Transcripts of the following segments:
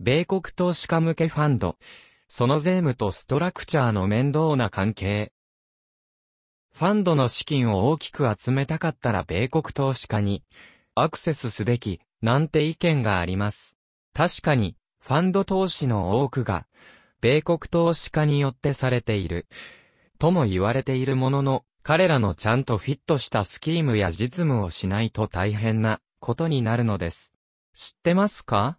米国投資家向けファンド。その税務とストラクチャーの面倒な関係。ファンドの資金を大きく集めたかったら米国投資家にアクセスすべきなんて意見があります。確かにファンド投資の多くが米国投資家によってされているとも言われているものの彼らのちゃんとフィットしたスキームや実務をしないと大変なことになるのです。知ってますか？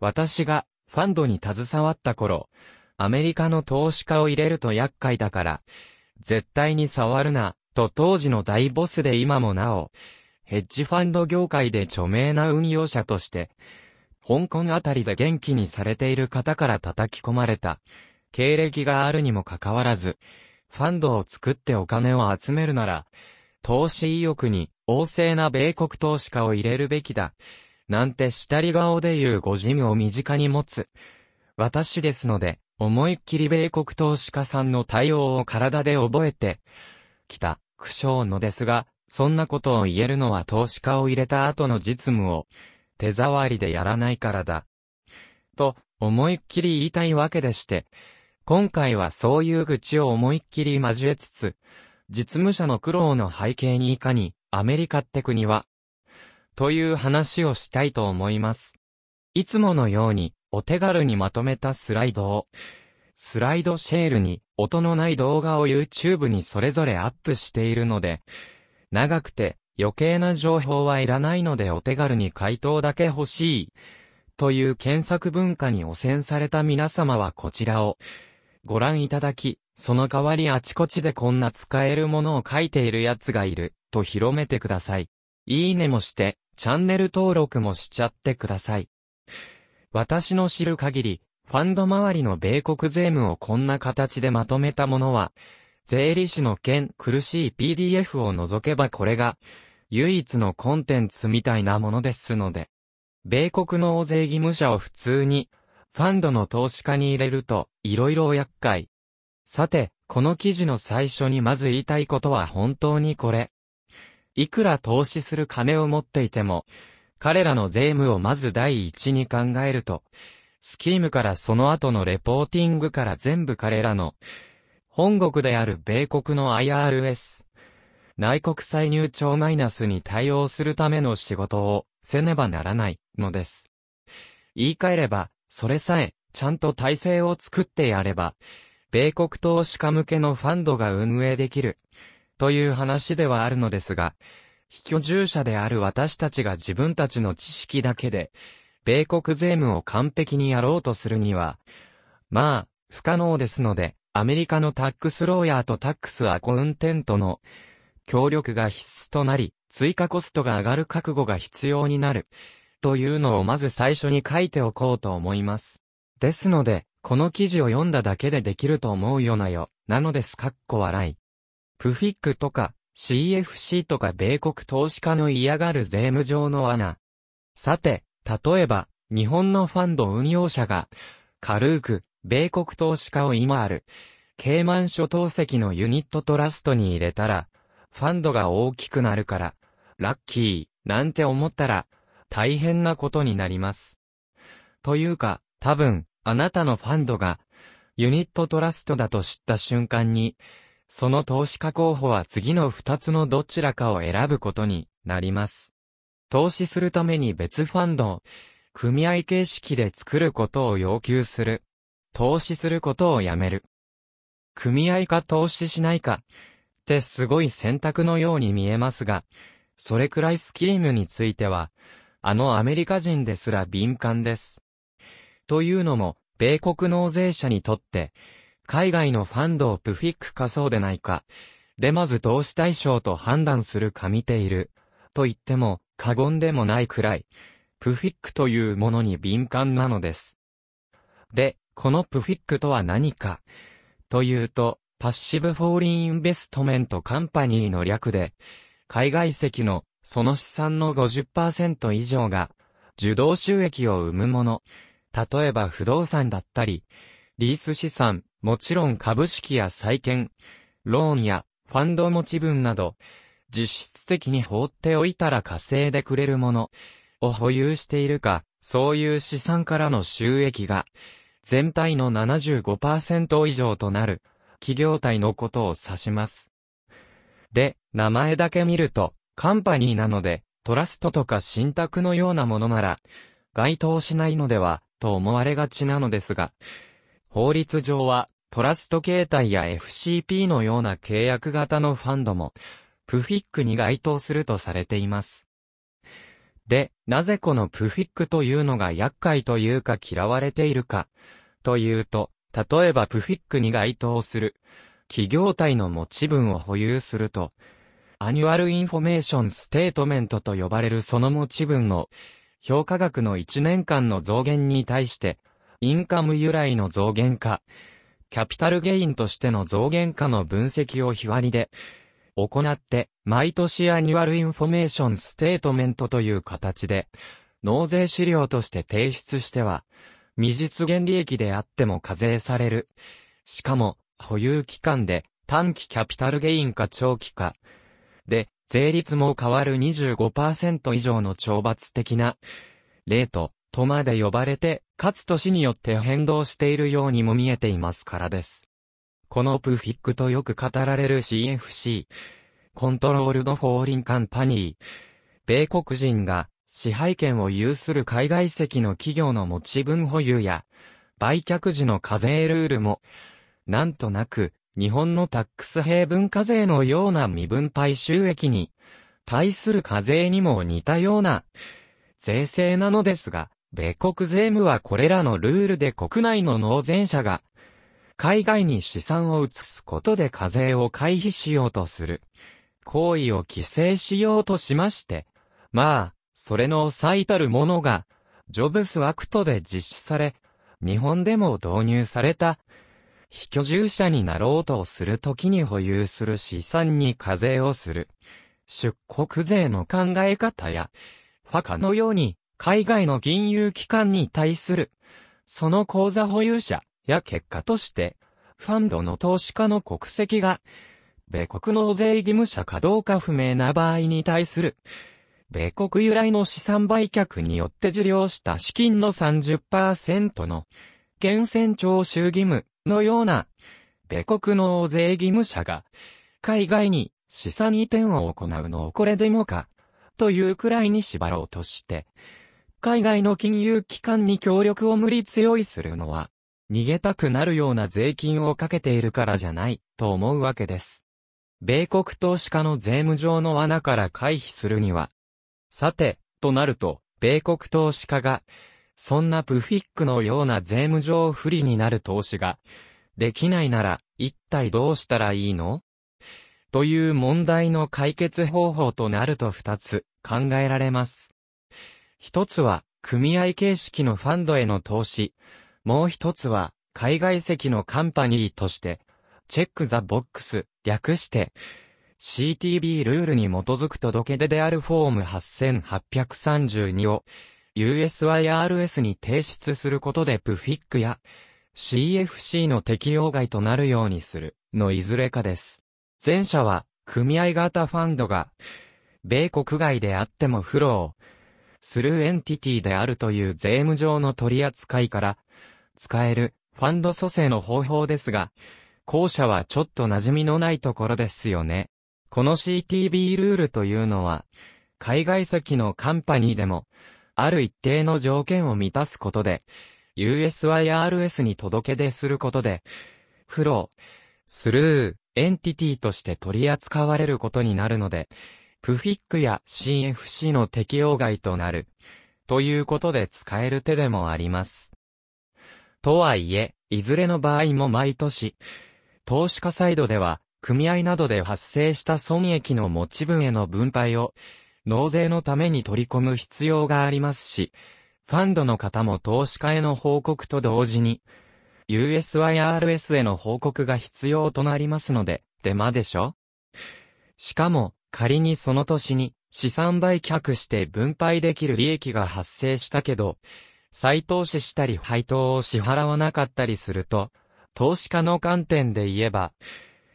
私がファンドに携わった頃、アメリカの投資家を入れると厄介だから、絶対に触るな、と当時の大ボスで今もなお、ヘッジファンド業界で著名な運用者として、香港あたりで元気にされている方から叩き込まれた、経歴があるにもかかわらず、ファンドを作ってお金を集めるなら、投資意欲に旺盛な米国投資家を入れるべきだ。なんて下り顔で言うご事務を身近に持つ。私ですので、思いっきり米国投資家さんの対応を体で覚えて、きた、苦笑のですが、そんなことを言えるのは投資家を入れた後の実務を、手触りでやらないからだ。と、思いっきり言いたいわけでして、今回はそういう愚痴を思いっきり交えつつ、実務者の苦労の背景にいかに、アメリカって国は、という話をしたいと思います。いつものように、お手軽にまとめたスライドを、スライドシェールに音のない動画を YouTube にそれぞれアップしているので、長くて余計な情報はいらないのでお手軽に回答だけ欲しい。という検索文化に汚染された皆様はこちらをご覧いただき、その代わりあちこちでこんな使えるものを書いている奴がいる、と広めてください。いいねもして、チャンネル登録もしちゃってください。私の知る限り、ファンド周りの米国税務をこんな形でまとめたものは、税理士の件苦しい PDF を除けばこれが、唯一のコンテンツみたいなものですので、米国の大税義務者を普通に、ファンドの投資家に入れると、色々厄介。さて、この記事の最初にまず言いたいことは本当にこれ。いくら投資する金を持っていても、彼らの税務をまず第一に考えると、スキームからその後のレポーティングから全部彼らの、本国である米国の IRS、内国歳入庁マイナスに対応するための仕事をせねばならないのです。言い換えれば、それさえ、ちゃんと体制を作ってやれば、米国投資家向けのファンドが運営できる、という話ではあるのですが、非居住者である私たちが自分たちの知識だけで、米国税務を完璧にやろうとするには、まあ、不可能ですので、アメリカのタックスローヤーとタックスアコウンテントの協力が必須となり、追加コストが上がる覚悟が必要になる、というのをまず最初に書いておこうと思います。ですので、この記事を読んだだけでできると思うよなよ、なのです、かっこ笑い。プフィックとか、CFC とか米国投資家の嫌がる税務上の罠。さて、例えば、日本のファンド運用者が、軽く、米国投資家を今ある、ケイマン諸島石のユニットトラストに入れたら、ファンドが大きくなるから、ラッキー、なんて思ったら、大変なことになります。というか、多分、あなたのファンドが、ユニットトラストだと知った瞬間に、その投資家候補は次の二つのどちらかを選ぶことになります。投資するために別ファンドを、組合形式で作ることを要求する。投資することをやめる。組合か投資しないか、ってすごい選択のように見えますが、それくらいスキームについては、あのアメリカ人ですら敏感です。というのも、米国納税者にとって、海外のファンドをプフィックかそうでないか。でまず投資対象と判断するか見ている。と言っても過言でもないくらい、プフィックというものに敏感なのです。で、この PFIC とは何か。というと、 Passive Foreign Investment Company の略で、海外籍のその資産の50%以上が受動収益を生むもの。例えば不動産だったり、リース資産、もちろん株式や債券、ローンやファンド持ち分など、実質的に放っておいたら稼いでくれるもの、を保有しているか、そういう資産からの収益が、全体の75%以上となる、企業体のことを指します。で、名前だけ見ると、カンパニーなので、トラストとか信託のようなものなら、該当しないのでは、と思われがちなのですが、法律上は、トラスト形態や FCP のような契約型のファンドも、PFIC に該当するとされています。で、なぜこの PFIC というのが厄介というか嫌われているか、というと、例えば PFIC に該当する、企業体の持ち分を保有すると、 Annual Information Statement と呼ばれるその持ち分の評価額の1年間の増減に対して、インカム由来の増減か、キャピタルゲインとしての増減かの分析を日割りで行って、毎年 Annual Information Statement という形で、納税資料として提出しては、未実現利益であっても課税される。しかも、保有期間で短期キャピタルゲインか長期か、で、税率も変わる25%以上の懲罰的な、レート、とまで呼ばれて、かつ年によって変動しているようにも見えていますからです。このプフィックとよく語られる CFC、コントロールドフォーリンカンパニー、米国人が支配権を有する海外籍の企業の持ち分保有や、売却時の課税ルールも、なんとなく、日本のタックス平分課税のような未分配収益に、対する課税にも似たような、税制なのですが、米国税務はこれらのルールで国内の納税者が、海外に資産を移すことで課税を回避しようとする、行為を規制しようとしまして、まあ、それの最たるものが、ジョブスアクトで実施され、日本でも導入された、非居住者になろうとするときに保有する資産に課税をする。出国税の考え方や、ファカのように、海外の金融機関に対する、その口座保有者や結果として、ファンドの投資家の国籍が、米国納税義務者かどうか不明な場合に対する、米国由来の資産売却によって受領した資金の30%の、源泉徴収義務のような、米国納税義務者が、海外に資産移転を行うのをこれでもか、というくらいに縛ろうとして、海外の金融機関に協力を無理強いするのは、逃げたくなるような税金をかけているからじゃない、と思うわけです。米国投資家の税務上の罠から回避するには、さて、となると、米国投資家が、そんなプフィックのような税務上不利になる投資が、できないなら、一体どうしたらいいの？という問題の解決方法となると二つ考えられます。一つは、組合形式のファンドへの投資。もう一つは、海外籍のカンパニーとして、チェックザボックス、略して、CTB ルールに基づく届け出であるフォーム8832を USYRS に提出することでプフィックや CFC の適用外となるようにするのいずれかです。前者は組合型ファンドが米国外であってもフローするエンティティであるという税務上の取り扱いから使えるファンド蘇生の方法ですが、後者はちょっと馴染みのないところですよね。この CTB ルールというのは、海外籍のカンパニーでも、ある一定の条件を満たすことで、USYRS に届け出することで、フロー、スルー、エンティティとして取り扱われることになるので、プフィックや CFC の適用外となる、ということで使える手でもあります。とはいえ、いずれの場合も毎年、投資家サイドでは、組合などで発生した損益の持ち分への分配を、納税のために取り込む必要がありますし、ファンドの方も投資家への報告と同時に、USYRS への報告が必要となりますので、手間でしょ？しかも、仮にその年に資産売却して分配できる利益が発生したけど、再投資したり配当を支払わなかったりすると、投資家の観点で言えば、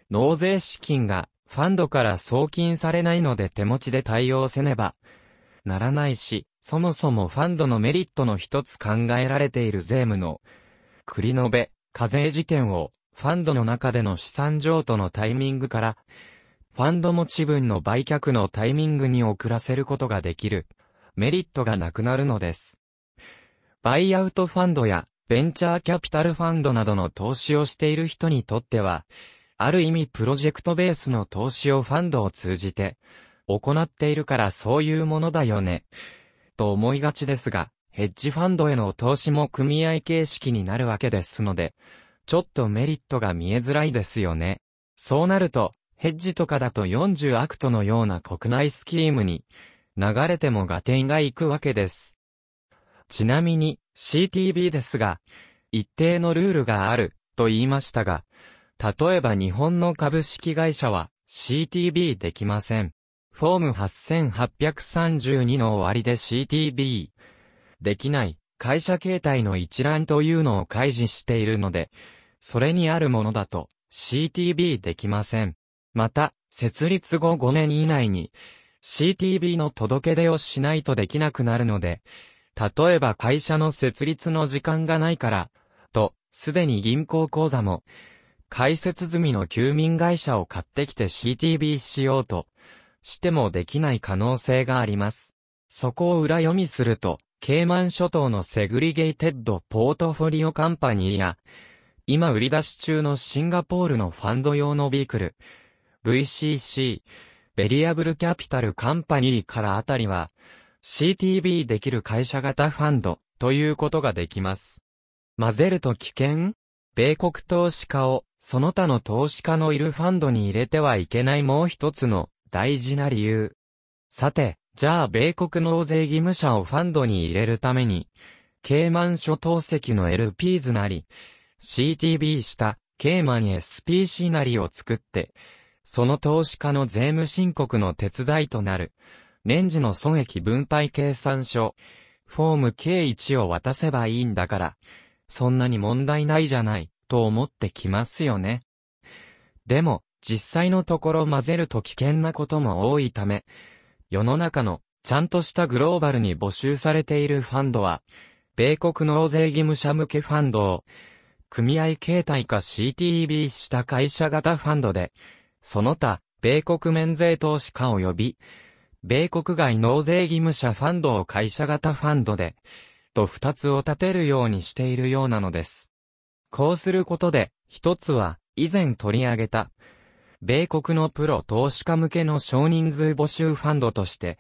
納税資金がファンドから送金されないので手持ちで対応せねばならないし、そもそもファンドのメリットの一つ考えられている税務の繰り延べ、課税時点をファンドの中での資産譲渡のタイミングから、ファンド持ち分の売却のタイミングに遅らせることができるメリットがなくなるのです。バイアウトファンドやベンチャーキャピタルファンドなどの投資をしている人にとっては、ある意味プロジェクトベースの投資をファンドを通じて行っているからそういうものだよね。と思いがちですが、ヘッジファンドへの投資も組合形式になるわけですので、ちょっとメリットが見えづらいですよね。そうなると、ヘッジとかだと40 Act のような国内スキームに流れても合点がいくわけです。ちなみに CTB ですが、一定のルールがあると言いましたが、例えば日本の株式会社は CTB できません。フォーム8832の終わりで CTB できない会社形態の一覧というのを開示しているので、それにあるものだと CTB できません。また、設立後5年以内に CTB の届け出をしないとできなくなるので、例えば会社の設立の時間がないから、と、すでに銀行口座も、開設済みの休眠会社を買ってきて CTB しようと、してもできない可能性があります。そこを裏読みすると、ケーマン諸島の Segregated Portfolio Company や、今売り出し中のシンガポールのファンド用のビークル、VCC、 Variable Capital Company からあたりは、CTB できる会社型ファンドということができます。混ぜると危険？米国投資家をその他の投資家のいるファンドに入れてはいけないもう一つの大事な理由。さて、じゃあ米国納税義務者をファンドに入れるために、ケーマン諸島籍の LPs なり、CTB したケーマン SPC なりを作って、その投資家の税務申告の手伝いとなる、年次の損益分配計算書、フォーム K1 を渡せばいいんだから、そんなに問題ないじゃない、と思ってきますよね。でも、実際のところ混ぜると危険なことも多いため、世の中のちゃんとしたグローバルに募集されているファンドは、米国納税義務者向けファンドを、組合形態か CTB した会社型ファンドで、その他、米国免税投資家及び、米国外納税義務者ファンドを会社型ファンドで、と二つを立てるようにしているようなのです。こうすることで、一つは、以前取り上げた、米国のプロ投資家向けの少人数募集ファンドとして、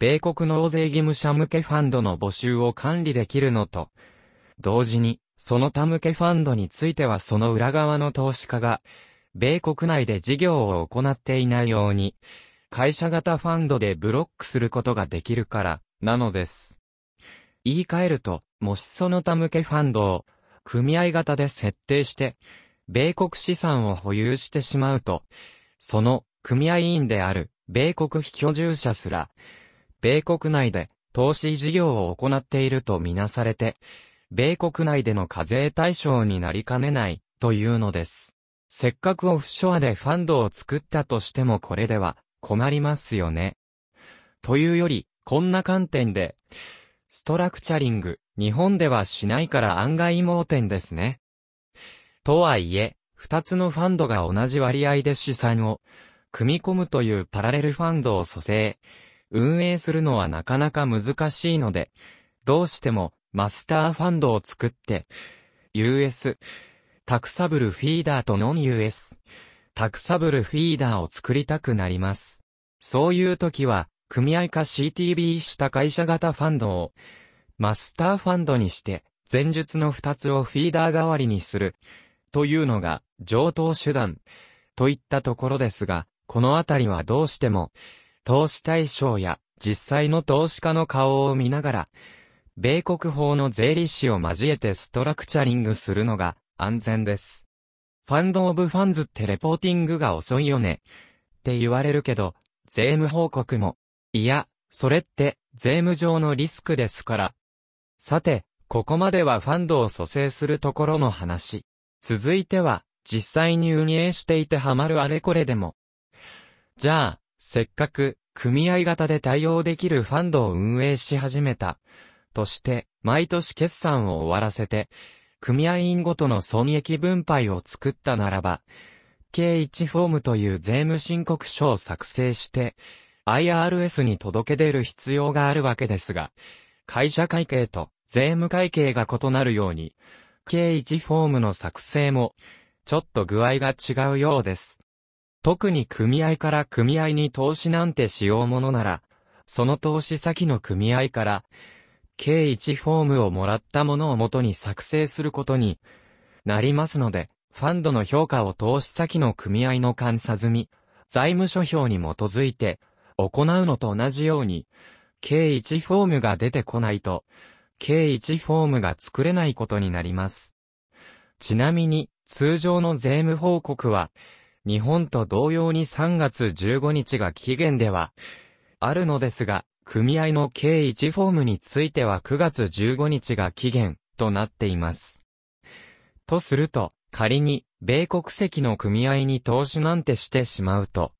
米国納税義務者向けファンドの募集を管理できるのと、同時に、その他向けファンドについてはその裏側の投資家が、米国内で事業を行っていないように、会社型ファンドでブロックすることができるから、なのです。言い換えると、もしその他向けファンドを、組合型で設定して、米国資産を保有してしまうと、その組合員である米国非居住者すら、米国内で投資事業を行っているとみなされて、米国内での課税対象になりかねないというのです。せっかくオフショアでファンドを作ったとしてもこれでは困りますよね。というより、こんな観点で、ストラクチャリング、日本ではしないから案外盲点ですね。とはいえ、二つのファンドが同じ割合で資産を組み込むというパラレルファンドを蘇生、運営するのはなかなか難しいので、どうしてもマスターファンドを作って、US、タクサブルフィーダーとノン US、タクサブルフィーダーを作りたくなります。そういう時は、組合か CTB した会社型ファンドを、マスターファンドにして、前述の二つをフィーダー代わりにする、というのが、上等手段、といったところですが、このあたりはどうしても、投資対象や実際の投資家の顔を見ながら、米国法の税理士を交えてストラクチャリングするのが安全です。ファンドオブファンズってレポーティングが遅いよね。って言われるけど、税務報告も。いや、それって税務上のリスクですから。さて、ここまではファンドを組成するところの話。続いては、実際に運営していてハマるあれこれでも。じゃあ、せっかく組合型で対応できるファンドを運営し始めた。として、毎年決算を終わらせて、組合員ごとの損益分配を作ったならば、K1 フォームという税務申告書を作成して、IRS に届け出る必要があるわけですが、会社会計と税務会計が異なるように、K1 フォームの作成も、ちょっと具合が違うようです。特に組合から組合に投資なんてしようものなら、その投資先の組合から、K1 フォームをもらったものをもとに作成することになりますので、ファンドの評価を投資先の組合の監査済み、財務諸表に基づいて行うのと同じように、K1 フォームが出てこないと、K1 フォームが作れないことになります。ちなみに、通常の税務報告は、日本と同様に3月15日が期限では、あるのですが、組合の K1 フォームについては9月15日が期限となっています。とすると、仮に、米国籍の組合に投資なんてしてしまうと、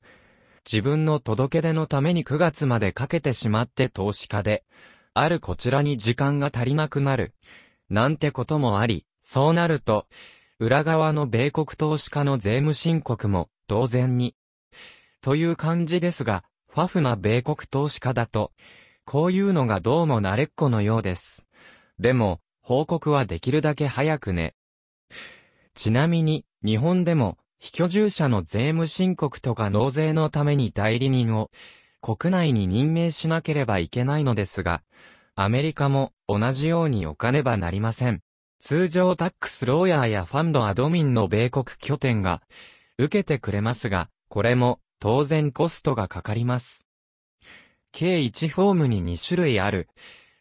自分の届け出のために9月までかけてしまって投資家で、あるこちらに時間が足りなくなる。なんてこともあり、そうなると、裏側の米国投資家の税務申告も、当然に。という感じですが、ファフな米国投資家だと、こういうのがどうも慣れっこのようです。でも、報告はできるだけ早くね。ちなみに、日本でも、非居住者の税務申告とか納税のために代理人を、国内に任命しなければいけないのですが、アメリカも同じように置かねばなりません。通常タックスローヤーやファンドアドミンの米国拠点が受けてくれますが、これも当然コストがかかります。計1フォームに2種類ある。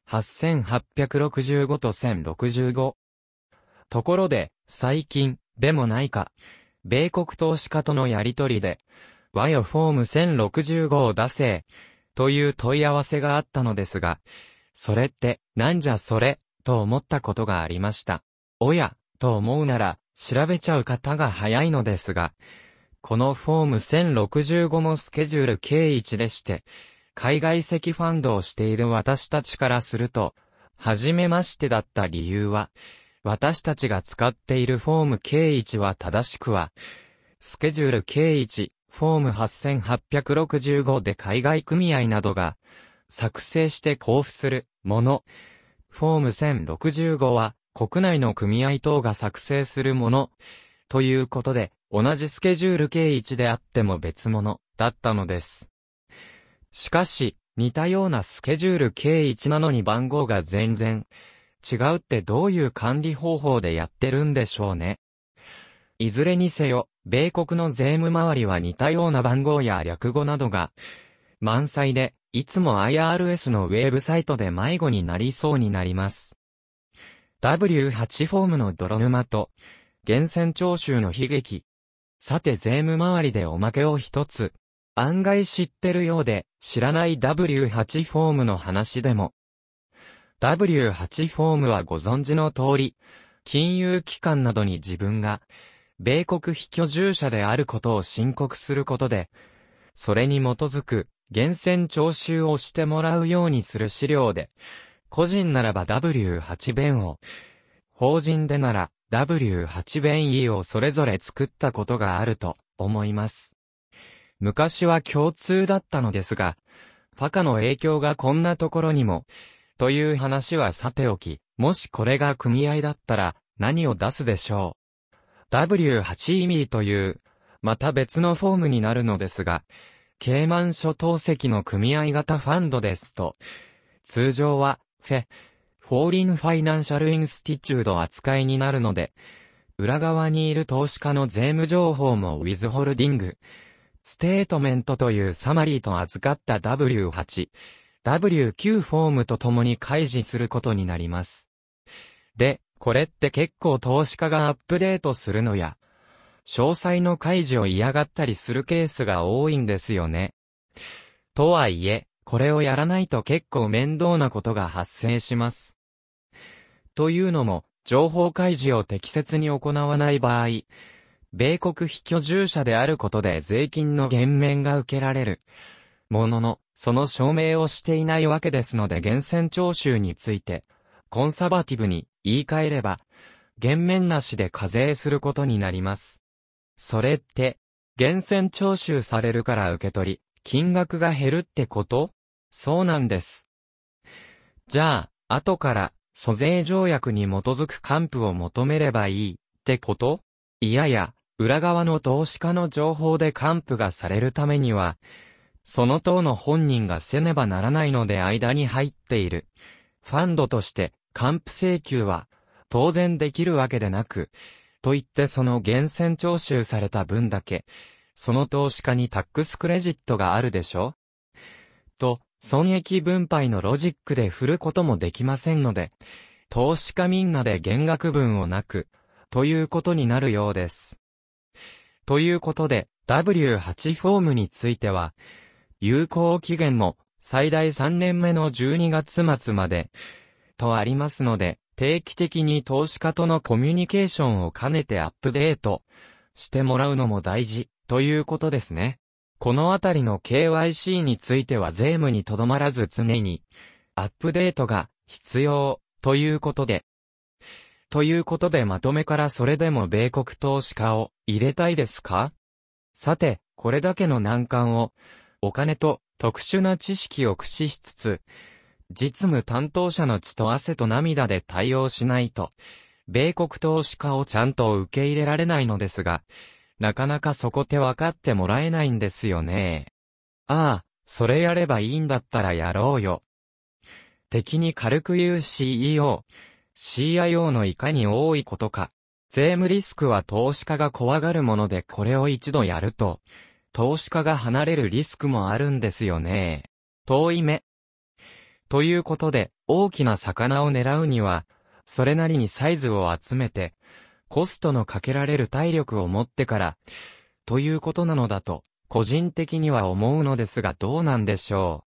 8865と1065。ところで、最近、でもないか、米国投資家とのやりとりで、和よフォーム1065を出せ、という問い合わせがあったのですが、それって、なんじゃそれ、と思ったことがありました。おや、と思うなら、調べちゃう方が早いのですが、このフォーム1065もスケジュール計1でして、海外籍ファンドをしている私たちからすると、はじめましてだった理由は、私たちが使っているフォーム計1は正しくは、スケジュール計1、フォーム8865で海外組合などが作成して交付するもの。フォーム1065は国内の組合等が作成するもの。ということで、同じスケジュール計1であっても別物だったのです。しかし、似たようなスケジュール計1なのに番号が全然違うってどういう管理方法でやってるんでしょうね。いずれにせよ、米国の税務周りは似たような番号や略語などが満載で、いつも IRS のウェブサイトで迷子になりそうになります。W8 フォームの泥沼と、源泉徴収の悲劇。さて税務周りでおまけを一つ。案外知ってるようで、知らない W8 フォームの話でも。W8 フォームはご存知の通り、金融機関などに自分が、米国非居住者であることを申告することで、それに基づく、源泉徴収をしてもらうようにする資料で、個人ならば W8 弁を、法人でなら W8 弁 E をそれぞれ作ったことがあると思います。昔は共通だったのですが、パカの影響がこんなところにも、という話はさておき、もしこれが組合だったら何を出すでしょう。W8 意味という、また別のフォームになるのですが、ケーマン諸島籍の組合型ファンドですと、通常は、フェ、 Foreign Financial Institution 扱いになるので、裏側にいる投資家の税務情報も Withholding、Statement というサマリーと預かった W8、W9 フォームと共に開示することになります。で、これって結構投資家がアップデートするのや、詳細の開示を嫌がったりするケースが多いんですよね。とはいえ、これをやらないと結構面倒なことが発生します。というのも、情報開示を適切に行わない場合、米国非居住者であることで税金の減免が受けられる。ものの、その証明をしていないわけですので源泉徴収について、コンサバティブに言い換えれば、減免なしで課税することになります。それって、源泉徴収されるから受け取り、金額が減るってこと？そうなんです。じゃあ、後から、租税条約に基づく還付を求めればいい、ってこと？いやや、裏側の投資家の情報で還付がされるためには、その党の本人がせねばならないので間に入っている。ファンドとして、還付請求は、当然できるわけでなく、と言ってその源泉徴収された分だけ、その投資家にタックスクレジットがあるでしょ？と、損益分配のロジックで振ることもできませんので、投資家みんなで減額分をなく、ということになるようです。ということで、W8 フォームについては、有効期限も最大3年目の12月末まで、とありますので、定期的に投資家とのコミュニケーションを兼ねてアップデートしてもらうのも大事ということですね。このあたりの KYC については税務にとどまらず常にアップデートが必要ということで。ということでまとめからそれでも米国投資家を入れたいですか？さて、これだけの難関をお金と特殊な知識を駆使しつつ、実務担当者の血と汗と涙で対応しないと、米国投資家をちゃんと受け入れられないのですが、なかなかそこ手分かってもらえないんですよね。ああ、それやればいいんだったらやろうよ。敵に軽く言う CEO、CIO のいかに多いことか。税務リスクは投資家が怖がるものでこれを一度やると、投資家が離れるリスクもあるんですよね。遠い目。ということで、大きな魚を狙うには、それなりにサイズを集めて、コストのかけられる体力を持ってから、ということなのだと、個人的には思うのですがどうなんでしょう。